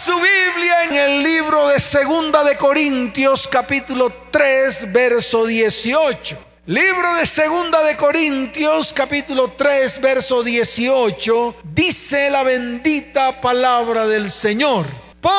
su Biblia en el libro de Segunda de Corintios capítulo 3 verso 18. Libro de Segunda de Corintios capítulo 3 verso 18 dice la bendita palabra del Señor. Por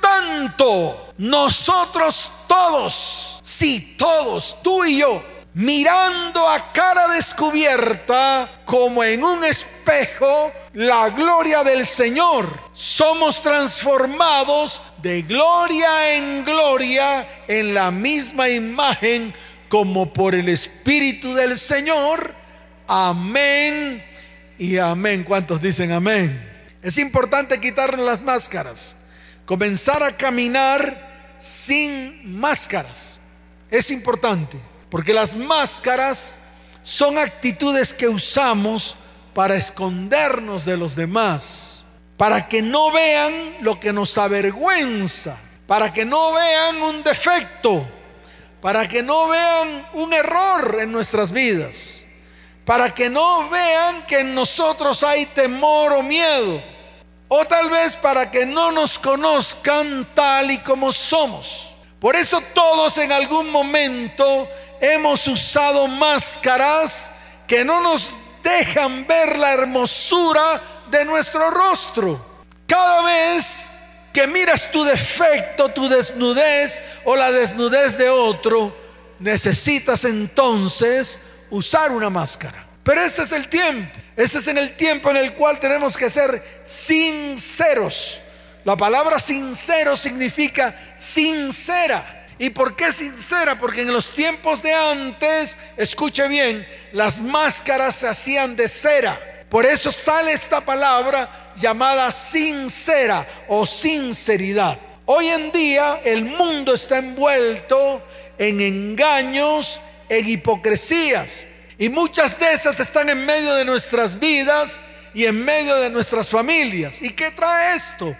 tanto, nosotros todos, sí, todos, tú y yo, mirando a cara descubierta como en un espejo la gloria del Señor, somos transformados de gloria en gloria en la misma imagen como por el Espíritu del Señor. Amén y amén. ¿Cuántos dicen amén? Es importante quitarnos las máscaras, comenzar a caminar sin máscaras. Es importante, porque las máscaras son actitudes que usamos para escondernos de los demás, para que no vean lo que nos avergüenza, para que no vean un defecto, para que no vean un error en nuestras vidas, para que no vean que en nosotros hay temor o miedo, o tal vez para que no nos conozcan tal y como somos. Por eso todos en algún momento hemos usado máscaras que no nos dejan ver la hermosura de nuestro rostro. Cada vez que miras tu defecto, tu desnudez o la desnudez de otro, necesitas entonces usar una máscara. Pero este es el tiempo. Este es en el tiempo en el cual tenemos que ser sinceros. La palabra sincero significa sincera. ¿Y por qué sincera? Porque en los tiempos de antes, escuche bien, las máscaras se hacían de cera. Por eso sale esta palabra llamada sincera o sinceridad. Hoy en día el mundo está envuelto en engaños, en hipocresías. Y muchas de esas están en medio de nuestras vidas y en medio de nuestras familias. ¿Y qué trae esto?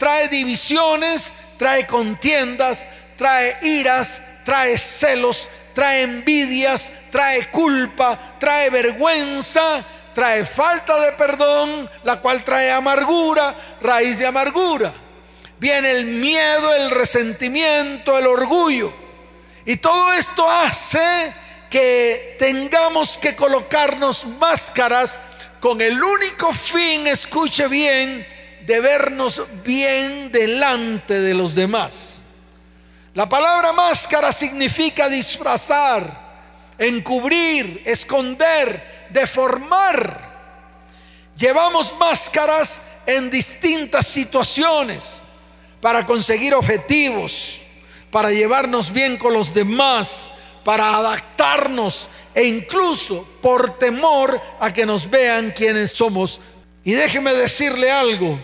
Trae divisiones, trae contiendas, trae iras, trae celos, trae envidias, trae culpa, trae vergüenza, trae falta de perdón, la cual trae amargura, raíz de amargura. Viene el miedo, el resentimiento, el orgullo. Y todo esto hace que tengamos que colocarnos máscaras con el único fin, escuche bien, de vernos bien delante de los demás. La palabra máscara significa disfrazar, encubrir, esconder, deformar. Llevamos máscaras en distintas situaciones para conseguir objetivos, para llevarnos bien con los demás, para adaptarnos e incluso por temor a que nos vean quienes somos. Y déjeme decirle algo,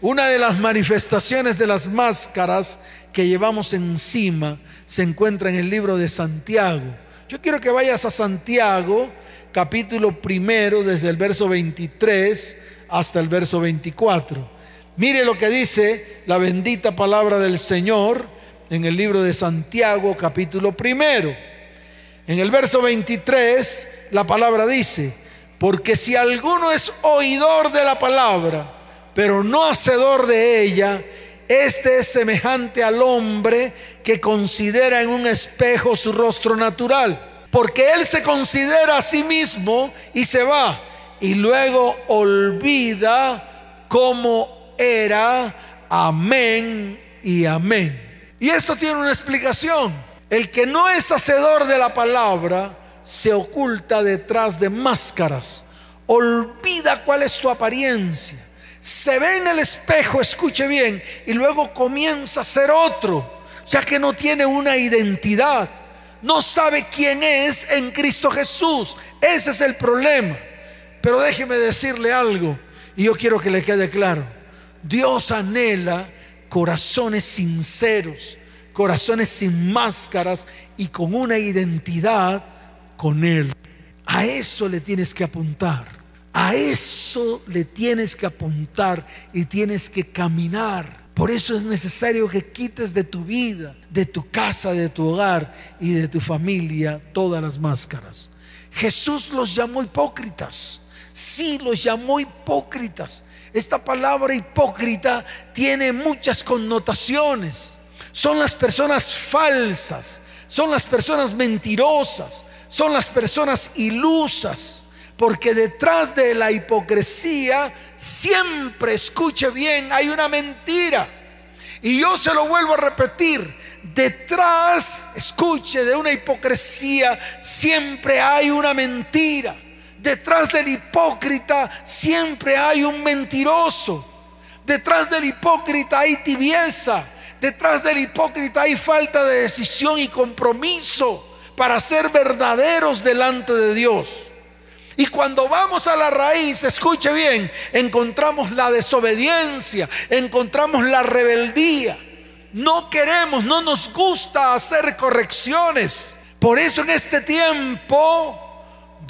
una de las manifestaciones de las máscaras que llevamos encima se encuentra en el libro de Santiago. Yo quiero que vayas a Santiago, capítulo primero, desde el verso 23 hasta el verso 24. Mire lo que dice la bendita palabra del Señor en el libro de Santiago, capítulo primero. En el verso 23, la palabra dice, porque si alguno es oidor de la palabra, pero no hacedor de ella, este es semejante al hombre que considera en un espejo su rostro natural, porque él se considera a sí mismo y se va, y luego olvida cómo era. Amén y amén. Y esto tiene una explicación. El que no es hacedor de la palabra se oculta detrás de máscaras, olvida cuál es su apariencia se ve en el espejo, escuche bien, y luego comienza a ser otro, ya que no tiene una identidad, no sabe quién es en Cristo Jesús. Ese es el problema. Pero déjeme decirle algo, y yo quiero que le quede claro. Dios anhela corazones sinceros, corazones sin máscaras y con una identidad con Él. A eso le tienes que apuntar. A eso le tienes que apuntar y tienes que caminar. Por eso es necesario que quites de tu vida, de tu casa, de tu hogar y de tu familia todas las máscaras. Jesús los llamó hipócritas. Sí, los llamó hipócritas. Esta palabra hipócrita tiene muchas connotaciones. Son las personas falsas, son las personas mentirosas, son las personas ilusas. Porque detrás de la hipocresía siempre, escuche bien, hay una mentira. Y yo se lo vuelvo a repetir, detrás, escuche, de una hipocresía siempre hay una mentira. Detrás del hipócrita siempre hay un mentiroso. Detrás del hipócrita hay tibieza. Detrás del hipócrita hay falta de decisión y compromiso para ser verdaderos delante de Dios. Y cuando vamos a la raíz, escuche bien, encontramos la desobediencia, encontramos la rebeldía. No queremos, no nos gusta hacer correcciones. Por eso en este tiempo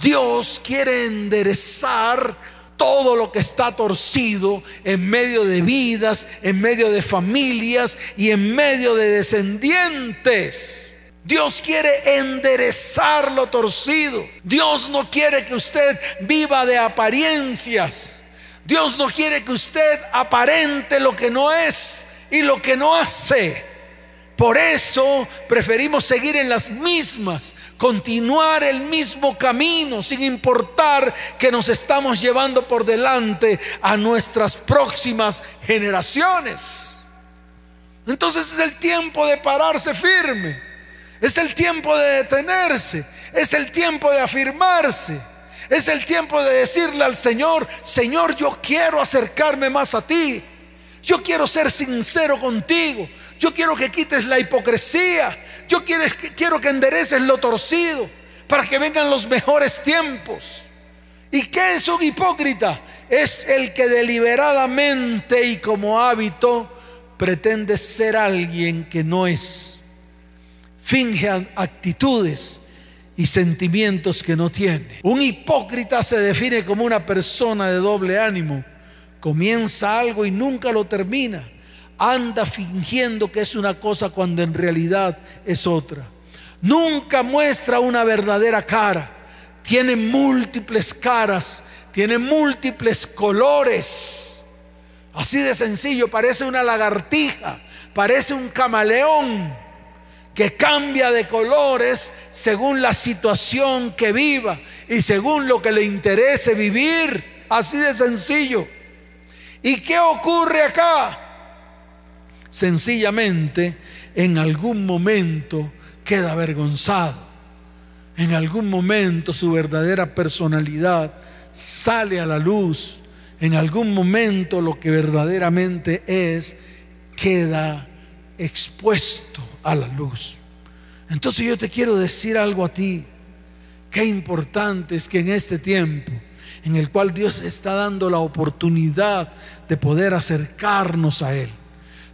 Dios quiere enderezar todo lo que está torcido en medio de vidas, en medio de familias y en medio de descendientes. Dios quiere enderezar lo torcido. Dios no quiere que usted viva de apariencias. Dios no quiere que usted aparente lo que no es y lo que no hace. Por eso preferimos seguir en las mismas, continuar el mismo camino, sin importar que nos estamos llevando por delante a nuestras próximas generaciones. Entonces es el tiempo de pararse firme. Es el tiempo de detenerse. Es el tiempo de afirmarse. Es el tiempo de decirle al Señor, Señor, yo quiero acercarme más a ti. Yo quiero ser sincero contigo. Yo quiero que quites la hipocresía. Yo quiero, que endereces lo torcido para que vengan los mejores tiempos. ¿Y qué es un hipócrita? Es el que deliberadamente y como hábito pretende ser alguien que no es finge actitudes y sentimientos que no tiene. Un hipócrita se define como una persona de doble ánimo. Comienza algo y nunca lo termina. Anda fingiendo que es una cosa cuando en realidad es otra. Nunca muestra una verdadera cara. Tiene múltiples caras, tiene múltiples colores. Así de sencillo, parece una lagartija, parece un camaleón que cambia de colores según la situación que viva y según lo que le interese vivir. Así de sencillo. ¿Y qué ocurre acá? Sencillamente, en algún momento queda avergonzado. En algún momento su verdadera personalidad sale a la luz. En algún momento lo que verdaderamente es queda expuesto a la luz. Entonces yo te quiero decir algo a ti. Qué importante es que en este tiempo en el cual Dios está dando la oportunidad de poder acercarnos a Él,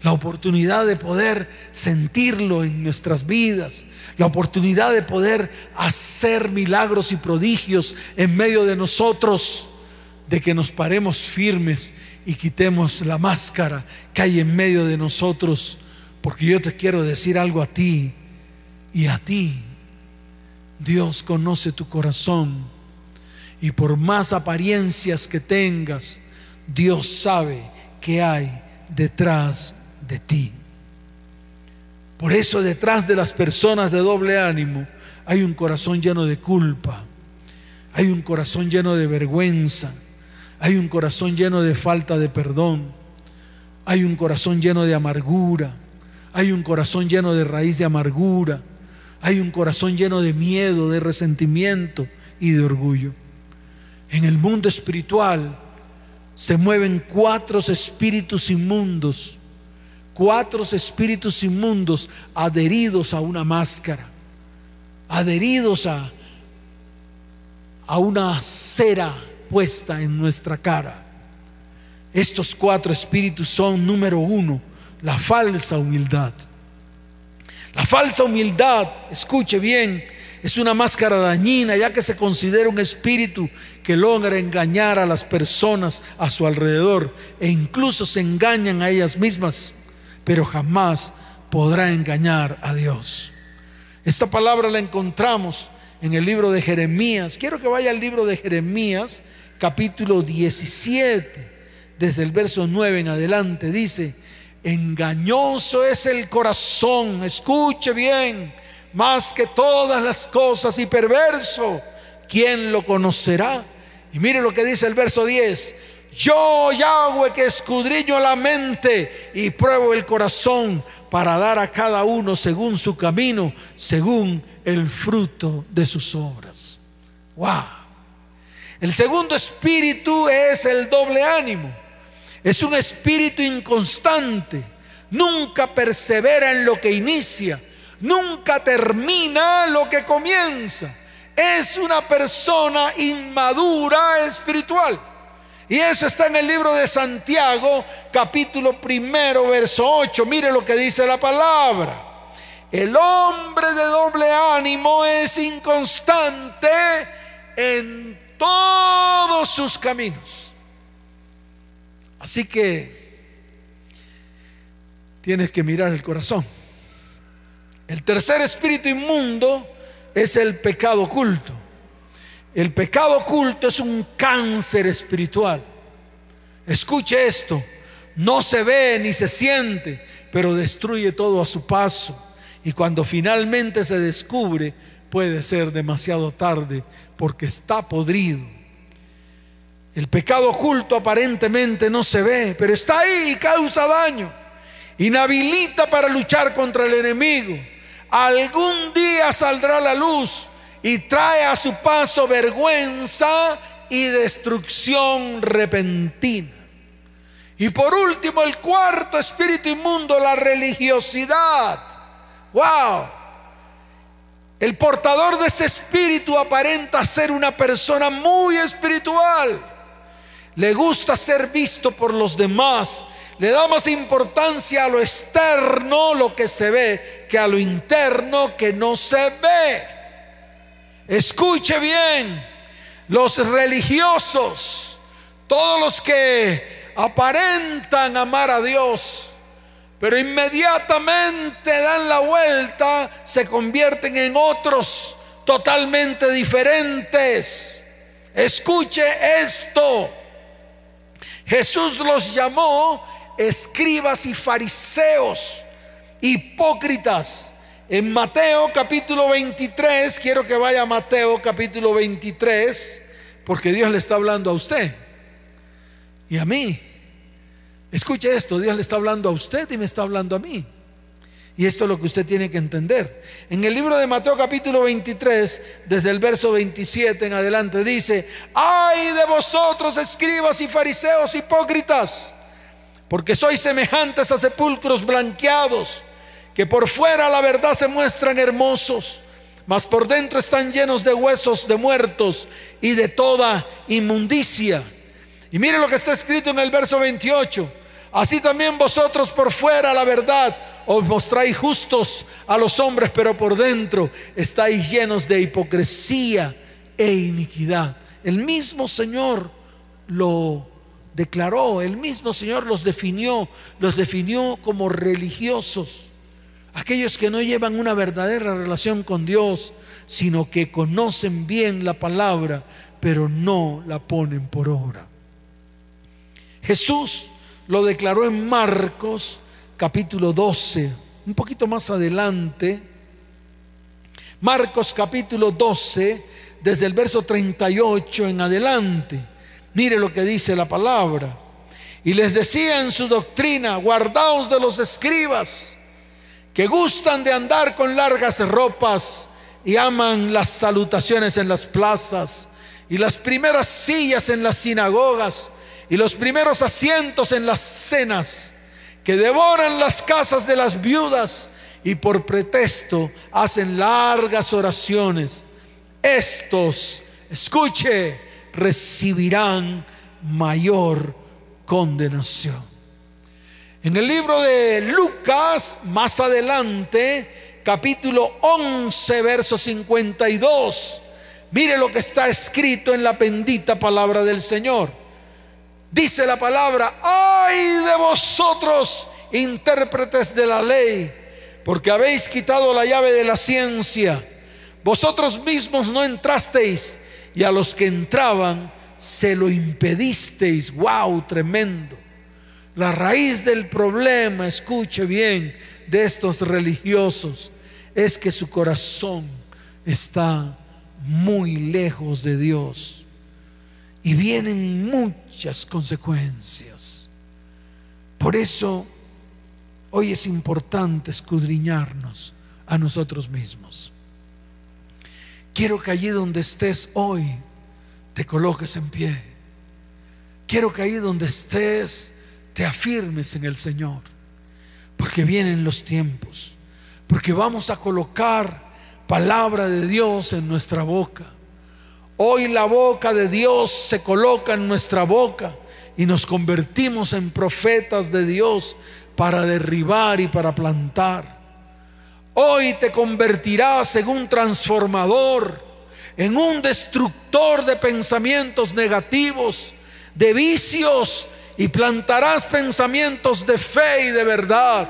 la oportunidad de poder sentirlo en nuestras vidas, la oportunidad de poder hacer milagros y prodigios en medio de nosotros, de que nos paremos firmes y quitemos la máscara que hay en medio de nosotros porque yo te quiero decir algo a ti y a ti. Dios conoce tu corazón. Y por más apariencias que tengas, Dios sabe que hay detrás de ti. Por eso detrás de las personas de doble ánimo hay un corazón lleno de culpa, hay un corazón lleno de vergüenza, hay un corazón lleno de falta de perdón, hay un corazón lleno de amargura, hay un corazón lleno de raíz de amargura. Hay un corazón lleno de miedo, de resentimiento y de orgullo. En el mundo espiritual se mueven cuatro espíritus inmundos, cuatro espíritus inmundos adheridos a una máscara, adheridos a, a una cera puesta en nuestra cara. Estos cuatro espíritus son, número uno, la falsa humildad. La falsa humildad, escuche bien, es una máscara dañina ya que se considera un espíritu que logra engañar a las personas a su alrededor e incluso se engañan a ellas mismas, pero jamás podrá engañar a Dios. Esta palabra la encontramos en el libro de Jeremías. Quiero que vaya al libro de Jeremías, capítulo 17, desde el verso 9 en adelante, dice, engañoso es el corazón, escuche bien, más que todas las cosas y perverso, ¿quién lo conocerá? Y mire lo que dice el verso 10, yo Yahweh que escudriño la mente y pruebo el corazón para dar a cada uno según su camino, según el fruto de sus obras. Wow. El segundo espíritu es el doble ánimo. Es un espíritu inconstante. Nunca persevera en lo que inicia. Nunca termina lo que comienza. Es una persona inmadura espiritual. Y eso está en el libro de Santiago, capítulo primero, verso 8. Mire lo que dice la palabra. El hombre de doble ánimo es inconstante en todos sus caminos. Así que tienes que mirar el corazón. El tercer espíritu inmundo es el pecado oculto. El pecado oculto es un cáncer espiritual. Escuche esto, no se ve ni se siente, pero destruye todo a su paso. Y cuando finalmente se descubre, puede ser demasiado tarde porque está podrido. El pecado oculto aparentemente no se ve, pero está ahí y causa daño. Inhabilita para luchar contra el enemigo. Algún día saldrá la luz y trae a su paso vergüenza y destrucción repentina. Y por último, el cuarto espíritu inmundo, la religiosidad. ¡Wow! El portador de ese espíritu aparenta ser una persona muy espiritual le gusta ser visto por los demás, le da más importancia a lo externo, lo que se ve, que a lo interno que no se ve. Escuche bien, los religiosos, todos los que aparentan amar a Dios, pero inmediatamente dan la vuelta, se convierten en otros totalmente diferentes. Escuche esto. Jesús los llamó escribas y fariseos, hipócritas. En Mateo capítulo 23, quiero que vaya a Mateo capítulo 23, porque Dios le está hablando a usted y a mí. Escuche esto, Dios le está hablando a usted y me está hablando a mí. Y esto es lo que usted tiene que entender. En el libro de Mateo capítulo 23, desde el verso 27 en adelante, dice, ay de vosotros escribas y fariseos hipócritas, porque sois semejantes a sepulcros blanqueados, que por fuera la verdad se muestran hermosos, mas por dentro están llenos de huesos de muertos y de toda inmundicia. Y mire lo que está escrito en el verso 28, así también vosotros por fuera la verdad os mostráis justos a los hombres, pero por dentro estáis llenos de hipocresía e iniquidad. El mismo Señor lo declaró, el mismo Señor los definió, los definió como religiosos, aquellos que no llevan una verdadera relación con Dios, sino que conocen bien la palabra, pero no la ponen por obra. Jesús lo declaró en Marcos capítulo 12, un poquito más adelante, Marcos capítulo 12, desde el verso 38 en adelante. Mire lo que dice la palabra. Y les decía en su doctrina, guardaos de los escribas, que gustan de andar con largas ropas y aman las salutaciones en las plazas y las primeras sillas en las sinagogas y los primeros asientos en las cenas que devoran las casas de las viudas y por pretexto hacen largas oraciones. Estos, escuche, recibirán mayor condenación. En el libro de Lucas, más adelante, capítulo 11, verso 52, mire lo que está escrito en la bendita palabra del Señor. Dice la palabra, ay de vosotros, intérpretes de la ley, porque habéis quitado la llave de la ciencia. Vosotros mismos no entrasteis y a los que entraban se lo impedisteis. ¡Wow! Tremendo. La raíz del problema, escuche bien, de estos religiosos es que su corazón está muy lejos de Dios y vienen muchas consecuencias. Por eso hoy es importante escudriñarnos a nosotros mismos. Quiero que allí donde estés hoy te coloques en pie. Quiero que allí donde estés te afirmes en el Señor. Porque vienen los tiempos. Porque vamos a colocar palabra de Dios en nuestra boca. Hoy la boca de Dios se coloca en nuestra boca y nos convertimos en profetas de Dios para derribar y para plantar. Hoy te convertirás en un transformador, en un destructor de pensamientos negativos, de vicios, y plantarás pensamientos de fe y de verdad.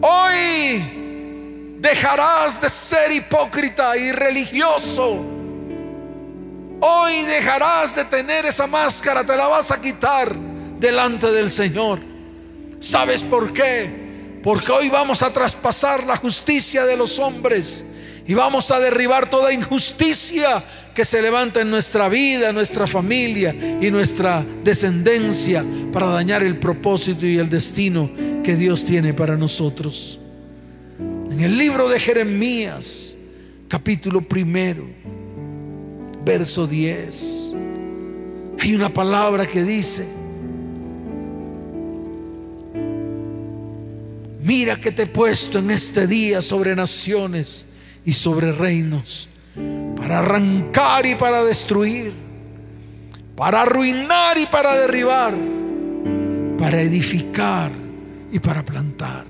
Hoy dejarás de ser hipócrita y religioso. Hoy dejarás de tener esa máscara, te la vas a quitar delante del Señor. ¿Sabes por qué? Porque hoy vamos a traspasar la justicia de los hombres y vamos a derribar toda injusticia que se levanta en nuestra vida, nuestra familia y nuestra descendencia para dañar el propósito y el destino que Dios tiene para nosotros. En el libro de Jeremías, capítulo primero, verso 10, hay una palabra que dice, Mira que te he puesto en este día sobre naciones y sobre reinos, para arrancar y para destruir, para arruinar y para derribar, para edificar y para plantar.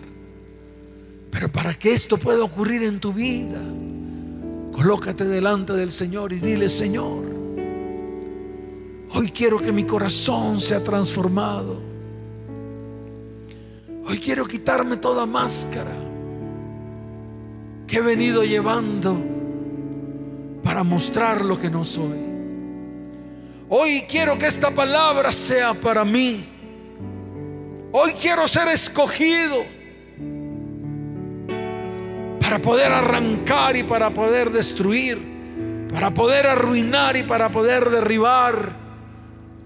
Pero para que esto pueda ocurrir en tu vida, colócate delante del Señor y dile, Señor, hoy quiero que mi corazón sea transformado. Hoy quiero quitarme toda máscara que he venido llevando para mostrar lo que no soy. Hoy quiero que esta palabra sea para mí. Hoy quiero ser escogido para poder arrancar y para poder destruir, para poder arruinar y para poder derribar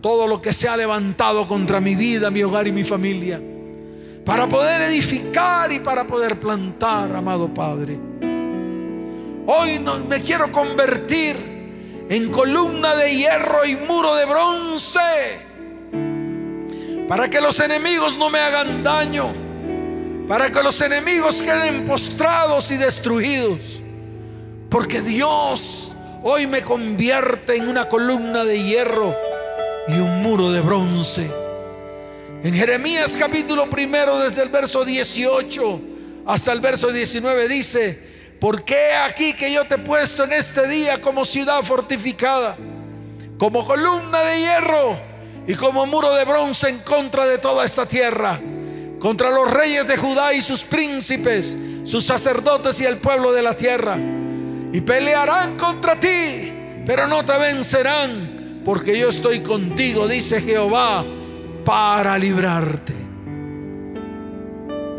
todo lo que se ha levantado contra mi vida, mi hogar y mi familia para poder edificar y para poder plantar, amado Padre. Hoy no, me quiero convertir en columna de hierro y muro de bronce para que los enemigos no me hagan daño, para que los enemigos queden postrados y destruidos, porque Dios hoy me convierte en una columna de hierro y un muro de bronce en Jeremías capítulo primero, desde el verso 18 hasta el verso 19, dice, ¿por qué aquí que yo te he puesto en este día como ciudad fortificada, como columna de hierro y como muro de bronce en contra de toda esta tierra? Contra los reyes de Judá y sus príncipes, sus sacerdotes y el pueblo de la tierra. Y pelearán contra ti, pero no te vencerán, porque yo estoy contigo, dice Jehová para librarte.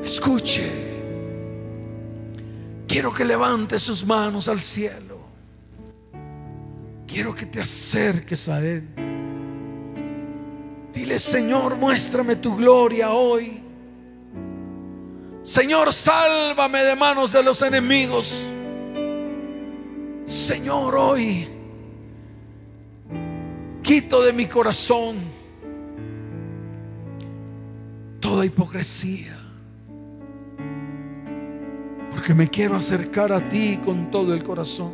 Escuche, quiero que levante sus manos al cielo. Quiero que te acerques a Él. Dile, Señor, muéstrame tu gloria hoy. Señor, sálvame de manos de los enemigos. Señor, hoy quito de mi corazón toda hipocresía. Porque me quiero acercar a ti con todo el corazón.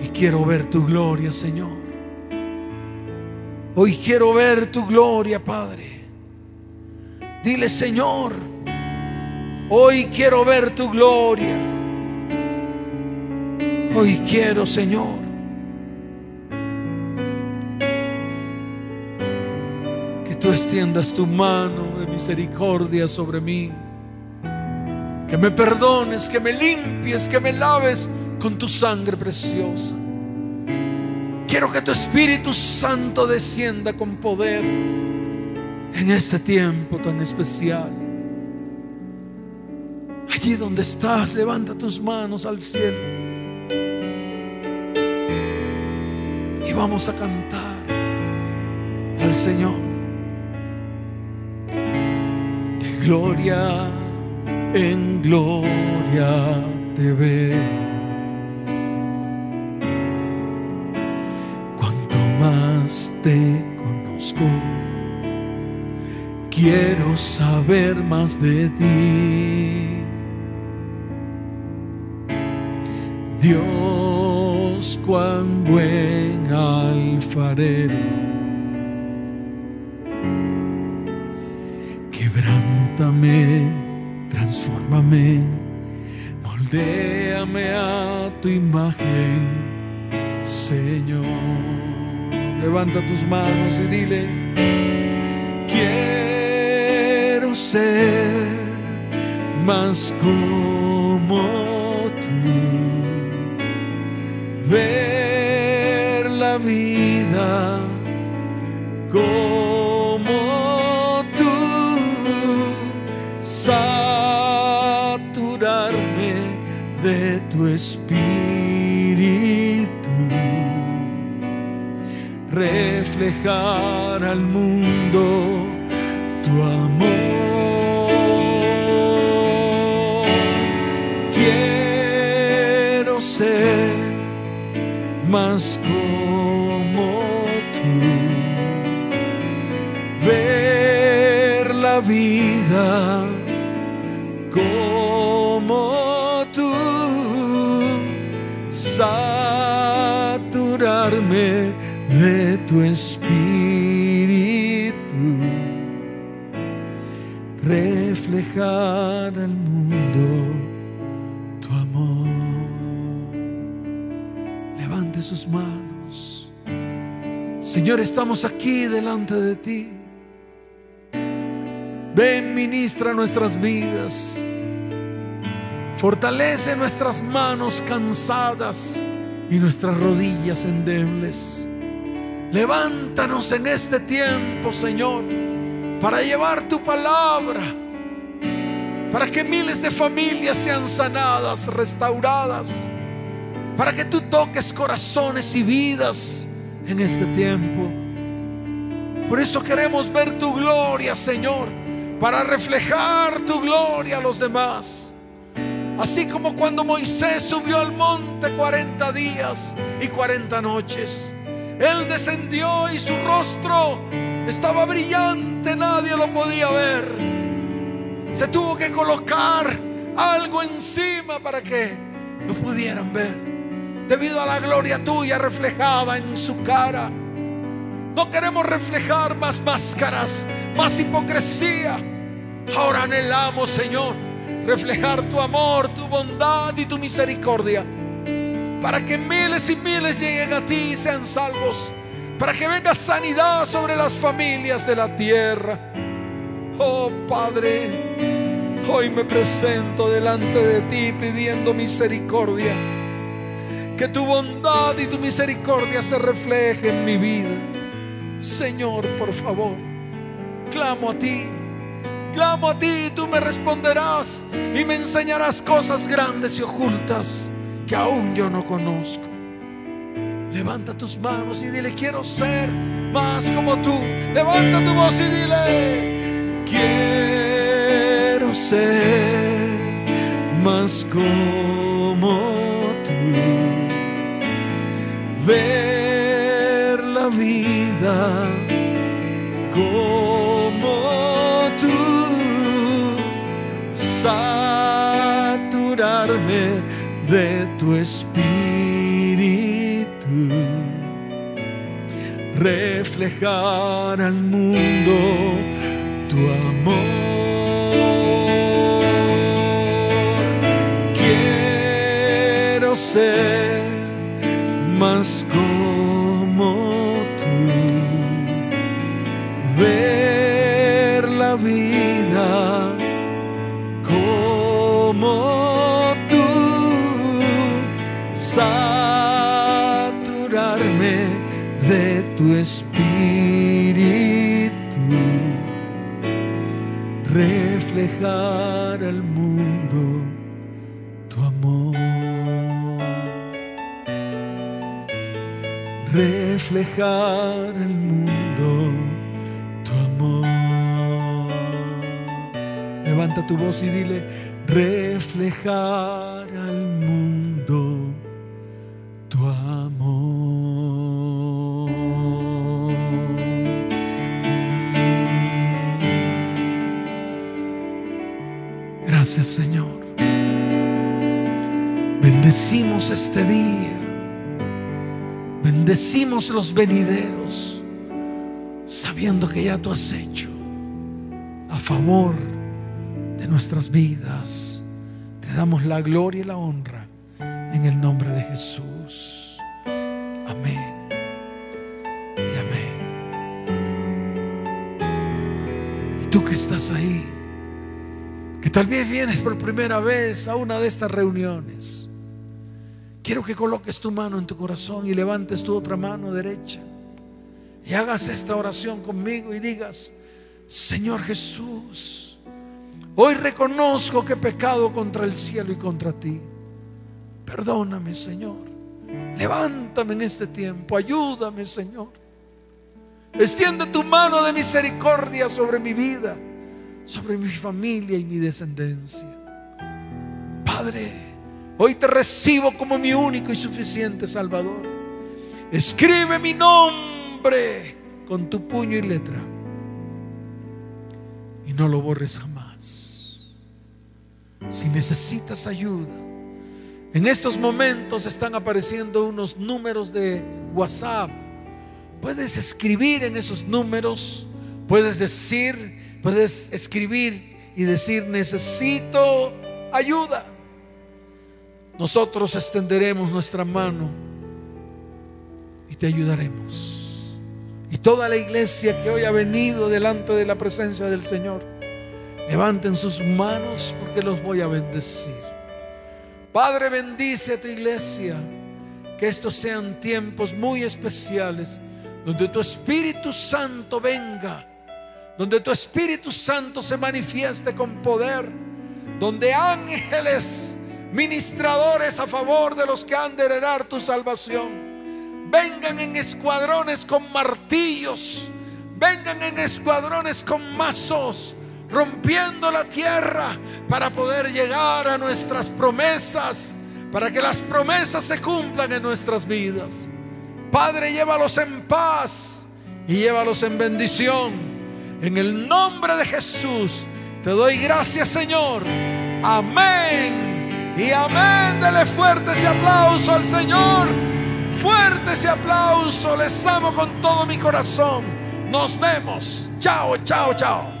Y quiero ver tu gloria, Señor. Hoy quiero ver tu gloria, Padre. Dile, Señor, hoy quiero ver tu gloria. Hoy quiero, Señor, tú extiendas tu mano de misericordia sobre mí. Que me perdones, que me limpies, que me laves con tu sangre preciosa. Quiero que tu Espíritu Santo descienda con poder en este tiempo tan especial. Allí donde estás, levanta tus manos al cielo. Y vamos a cantar al Señor. De gloria en gloria te veo. Cuanto más te conozco, quiero saber más de ti. Dios, cuán buen alfarero, quebrántame, transfórmame, moldéame a tu imagen, Señor. Levanta tus manos y dile, quiero ser más como tú. Ver la vida como tú, saturarme de tu espíritu, reflejar al mundo tu amor. Como tú. Saturarme de tu espíritu. Reflejar al mundo tu amor. Levante sus manos. Señor, estamos aquí delante de ti. Ven, ministra nuestras vidas. Fortalece nuestras manos cansadas y nuestras rodillas endebles. Levántanos en este tiempo, Señor, para llevar tu palabra, para que miles de familias sean sanadas, restauradas para que tú toques corazones y vidas en este tiempo. Por eso queremos ver tu gloria, Señor, para reflejar tu gloria a los demás. Así como cuando Moisés subió al monte 40 días y 40 noches. Él descendió y su rostro estaba brillante, nadie lo podía ver. Se tuvo que colocar algo encima para que lo pudieran ver debido a la gloria tuya reflejada en su cara. No queremos reflejar más máscaras, más hipocresía. Ahora anhelamos, Señor, reflejar tu amor, tu bondad y tu misericordia. Para que miles y miles lleguen a ti y sean salvos. Para que venga sanidad sobre las familias de la tierra. Oh Padre, hoy me presento delante de ti pidiendo misericordia que tu bondad y tu misericordia se refleje en mi vida. Señor, por favor, clamo a ti, clamo a ti y tú me responderás y me enseñarás cosas grandes y ocultas que aún yo no conozco. Levanta tus manos y dile, quiero ser más como tú. Levanta tu voz y dile, quiero ser más como tú la como tú, saturarme de tu espíritu, reflejar al mundo tu amor. Quiero ser vida como tú, saturarme de tu espíritu, reflejar al mundo tu amor, reflejar al mundo Levanta tu voz y dile, reflejar al mundo tu amor. Gracias Señor. Bendecimos este día. Bendecimos los venideros, sabiendo que ya tú has hecho a favor de nuestras vidas. Te damos la gloria y la honra en el nombre de Jesús. Amén. Y amén. Y tú que estás ahí, que tal vez vienes por primera vez a una de estas reuniones, quiero que coloques tu mano en tu corazón y levantes tu otra mano derecha y hagas esta oración conmigo y digas, Señor Jesús, hoy reconozco que he pecado contra el cielo y contra ti. Perdóname, Señor. Levántame en este tiempo. Ayúdame, Señor. Extiende tu mano de misericordia sobre mi vida, sobre mi familia y mi descendencia. Padre, hoy te recibo como mi único y suficiente Salvador. Escribe mi nombre con tu puño y letra. Y no lo borres jamás. Si necesitas ayuda, en estos momentos están apareciendo unos números de WhatsApp. Puedes escribir en esos números, puedes decir, puedes escribir y decir, necesito ayuda. Nosotros extenderemos nuestra mano y te ayudaremos. Y toda la iglesia que hoy ha venido delante de la presencia del Señor, levanten sus manos porque los voy a bendecir. Padre, bendice a tu iglesia. Que estos sean tiempos muy especiales donde tu Espíritu Santo venga, donde tu Espíritu Santo se manifieste con poder, donde ángeles ministradores a favor de los que han de heredar tu salvación vengan en escuadrones con martillos, vengan en escuadrones con mazos rompiendo la tierra para poder llegar a nuestras promesas, para que las promesas se cumplan en nuestras vidas. Padre, llévalos en paz y llévalos en bendición. En el nombre de Jesús te doy gracias, Señor. Amén. Y amén. Dele fuerte ese aplauso al Señor. Fuerte ese aplauso. Les amo con todo mi corazón. Nos vemos. Chao, chao, chao.